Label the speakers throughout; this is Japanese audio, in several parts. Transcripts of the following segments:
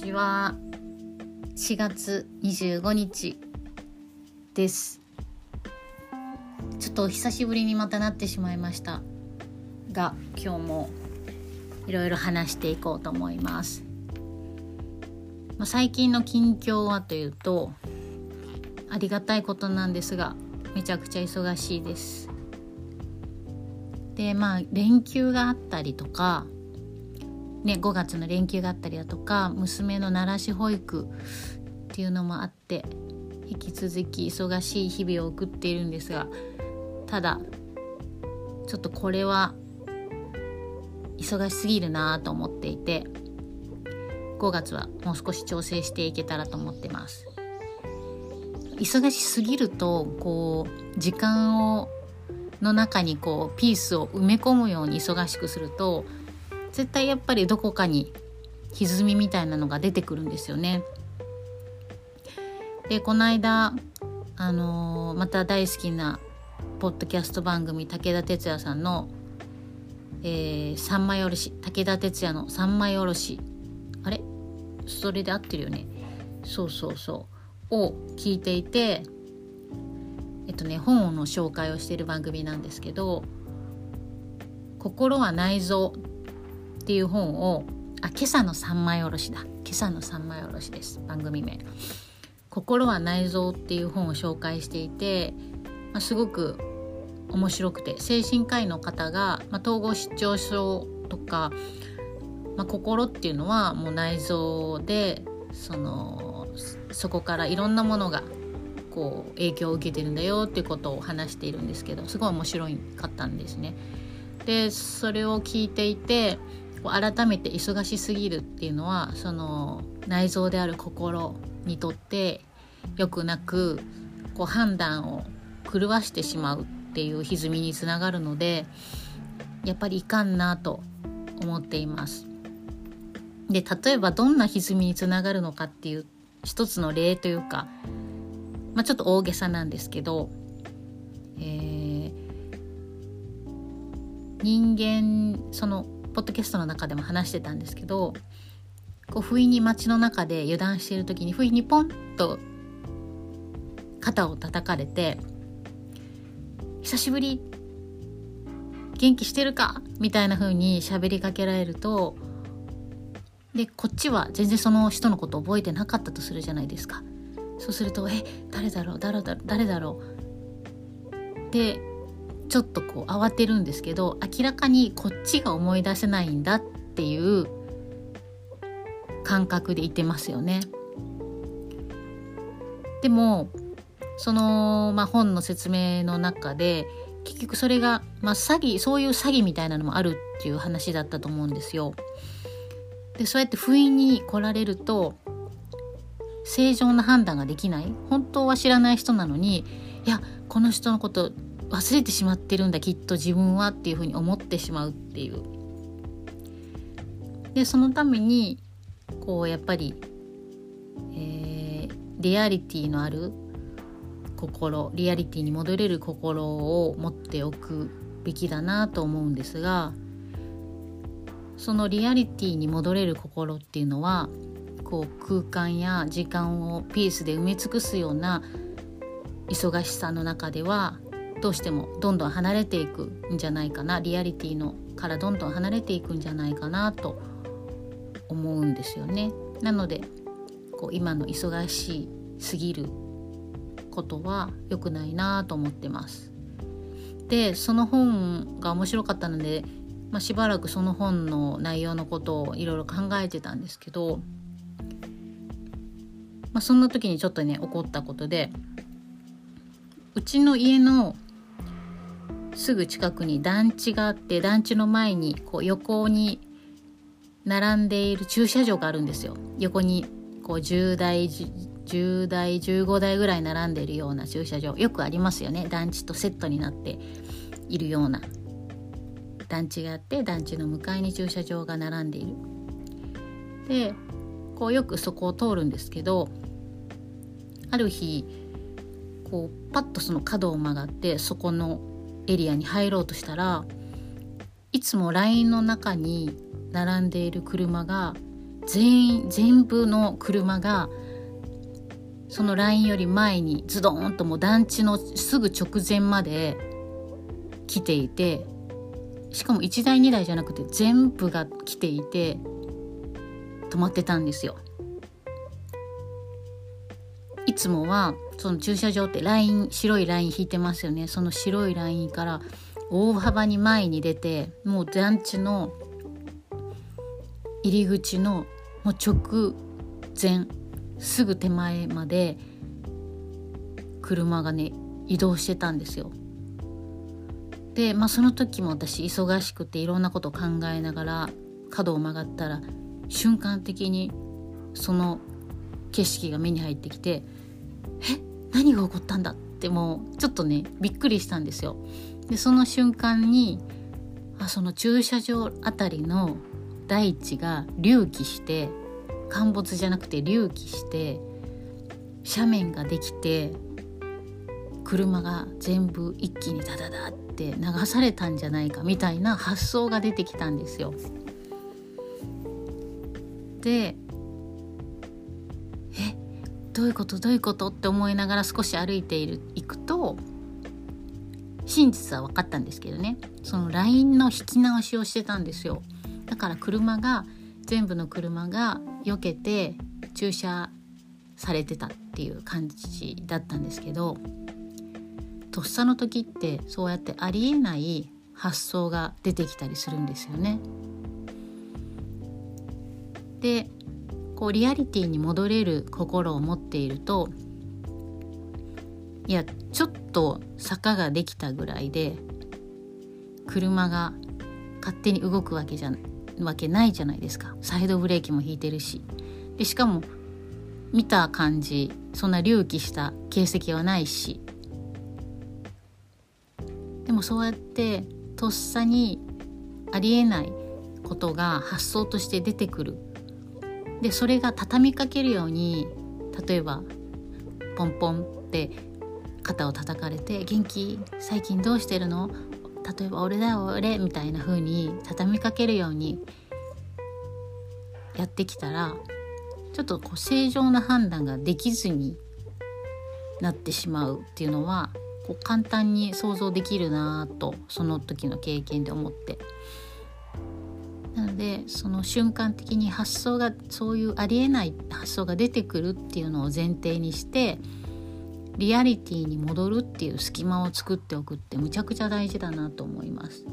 Speaker 1: ちは4月25日です。ちょっと久しぶりにまたなってしまいました。が今日もいろいろ話していこうと思います、まあ、最近の近況はというとありがたいことなんですがめちゃくちゃ忙しいです。でまあ連休があったりとかね、5月の連休があったりだとか娘の奈良市保育っていうのもあって引き続き忙しい日々を送っているんですがただちょっとこれは忙しすぎるなと思っていて5月はもう少し調整していけたらと思ってます。忙しすぎるとこう時間をの中にこうピースを埋め込むように忙しくすると絶対やっぱりどこかに歪みみたいなのが出てくるんですよね。でこの間あのー、また大好きなポッドキャスト番組武田鉄矢さんの「えー、三枚おろし」武田鉄矢の「三枚おろし」あれ？それで合ってるよね。そうそうそう。を聞いていてえっとね本の紹介をしている番組なんですけど「心は内臓」っていう本をあ今朝の三枚おろしだ。今朝の三枚おろしです。番組名。心は内臓っていう本を紹介していて、まあ、すごく面白くて精神科医の方が、まあ、統合失調症とか、まあ、心っていうのはもう内臓でそのそこからいろんなものがこう影響を受けてるんだよっていうことを話しているんですけどすごい面白かったんですね。でそれを聞いていて改めて忙しすぎるっていうのはその内臓である心にとって良くなくこう判断を狂わしてしまうっていう歪みにつながるのでやっぱりいかんなと思っています。で例えばどんな歪みにつながるのかっていう一つの例というか、まあ、ちょっと大げさなんですけど、えー、人間そのポッドキャストの中でも話してたんですけどこう不意に街の中で油断している時に不意にポンと肩を叩かれて「久しぶり元気してるか?」みたいな風に喋りかけられるとでこっちは全然その人のこと覚えてなかったとするじゃないですか。そうすると「え誰だろう？誰だろう？誰だろう?」でちょっとこう慌てるんですけど明らかにこっちが思い出せないんだっていう感覚でいてますよね。でもその、まあ、本の説明の中で結局それが、まあ、詐欺そういう詐欺みたいなのもあるっていう話だったと思うんですよ。でそうやって不意に来られると正常な判断ができない本当は知らない人なのにいやこの人のこと忘れてしまってるんだきっと自分はっていうふうに思ってしまうっていう。でそのためにこうやっぱり、えー、リアリティのある心リアリティに戻れる心を持っておくべきだなと思うんですがそのリアリティに戻れる心っていうのはこう空間や時間をピースで埋め尽くすような忙しさの中ではどうしてもどんどん離れていくんじゃないかなリアリティのからどんどん離れていくんじゃないかなと思うんですよね。なのでこう今の忙しすぎることは良くないなと思ってます。でその本が面白かったので、まあ、しばらくその本の内容のことをいろいろ考えてたんですけど、まあ、そんな時にちょっとね起こったことでうちの家のすぐ近くに団地があって団地の前にこう横に並んでいる駐車場があるんですよ。横にこう10台10台15台ぐらい並んでいるような駐車場。よくありますよね。団地とセットになっているような団地があって団地の向かいに駐車場が並んでいる。でこうよくそこを通るんですけどある日こうパッとその角を曲がってそこのエリアに入ろうとしたらいつもラインの中に並んでいる車が全員全部の車がそのラインより前にズドンともう団地のすぐ直前まで来ていてしかも1台2台じゃなくて全部が来ていて止まってたんですよ。つもはその駐車場ってライン白いライン引いてますよねその白いラインから大幅に前に出てもう団地の入り口のもう直前すぐ手前まで車がね移動してたんですよ。でまあその時も私忙しくていろんなこと考えながら角を曲がったら瞬間的にその景色が目に入ってきて「え何が起こったんだ?」ってもうちょっとねびっくりしたんですよ。でその瞬間にあその駐車場あたりの大地が隆起して陥没じゃなくて隆起して斜面ができて車が全部一気にダダダって流されたんじゃないかみたいな発想が出てきたんですよ。でどういうことどういうことって思いながら少し歩いている行くと真実は分かったんですけどねその LINE の引き直しをしてたんですよだから車が全部の車が避けて駐車されてたっていう感じだったんですけどとっさの時ってそうやってありえない発想が出てきたりするんですよね。でこうリアリティに戻れる心を持っているといやちょっと坂ができたぐらいで車が勝手に動くわけじゃわけないじゃないですか。サイドブレーキも引いてるし。でしかも見た感じそんな隆起した形跡はないし。でもそうやってとっさにありえないことが発想として出てくる。でそれが畳みかけるように例えばポンポンって肩を叩かれて「元気？最近どうしてるの？例えば「俺だよ俺」みたいな風に畳みかけるようにやってきたらちょっとこう正常な判断ができずになってしまうっていうのはこう簡単に想像できるなとその時の経験で思って。でその瞬間的に発想がそういうありえない発想が出てくるっていうのを前提にしてリアリティに戻るっていう隙間を作っておくってむちゃくちゃ大事だなと思います。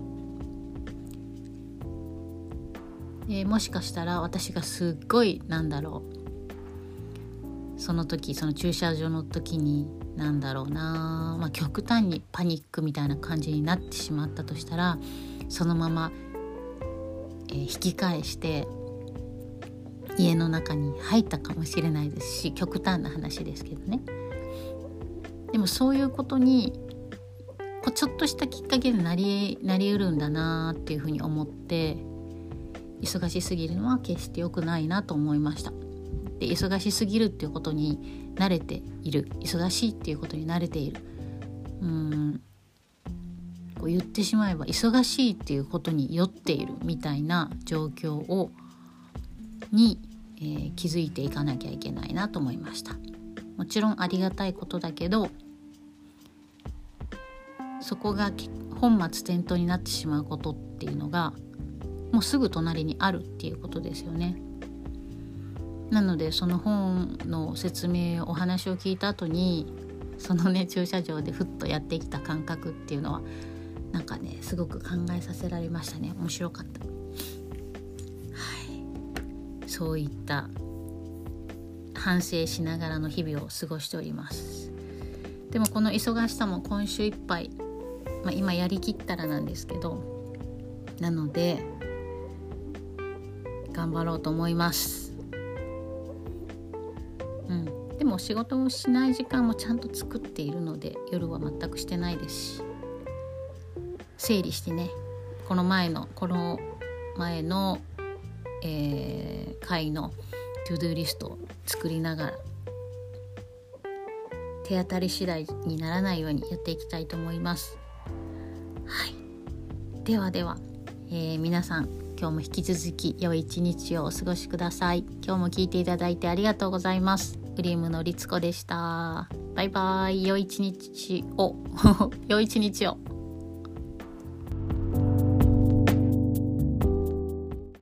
Speaker 1: え、もしかしたら私がすっごいなんだろうその時その駐車場の時になんだろうな、まあ、極端にパニックみたいな感じになってしまったとしたらそのまま、引き返して家の中に入ったかもしれないですし極端な話ですけどね。でもそういうことにこうちょっとしたきっかけでなりなりうるんだなっていうふうに思って忙しすぎるのは決して良くないなと思いました。で忙しすぎるっていうことに慣れている忙しいっていうことに慣れているうんこう言ってしまえば忙しいっていうことに酔っているみたいな状況をに、えー、気づいていかなきゃいけないなと思いました。もちろんありがたいことだけどそこが本末転倒になってしまうことっていうのがもうすぐ隣にあるっていうことですよね。なのでその本の説明お話を聞いた後にそのね駐車場でふっとやってきた感覚っていうのはなんかねすごく考えさせられましたね。面白かった。はい、そういった反省しながらの日々を過ごしております。でもこの忙しさも今週いっぱい、まあ、今やりきったらなんですけどなので頑張ろうと思います。うん。でも仕事をしない時間もちゃんと作っているので夜は全くしてないですし。整理してねこの前のこの前の、えー、回のto do リストを作りながら手当たり次第にならないようにやっていきたいと思います。はい、ではでは、えー、皆さん今日も引き続き良い一日をお過ごしください。今日も聞いていただいてありがとうございます。クリームのりつこでした。バイバーイ。良い一日を。良い一日を。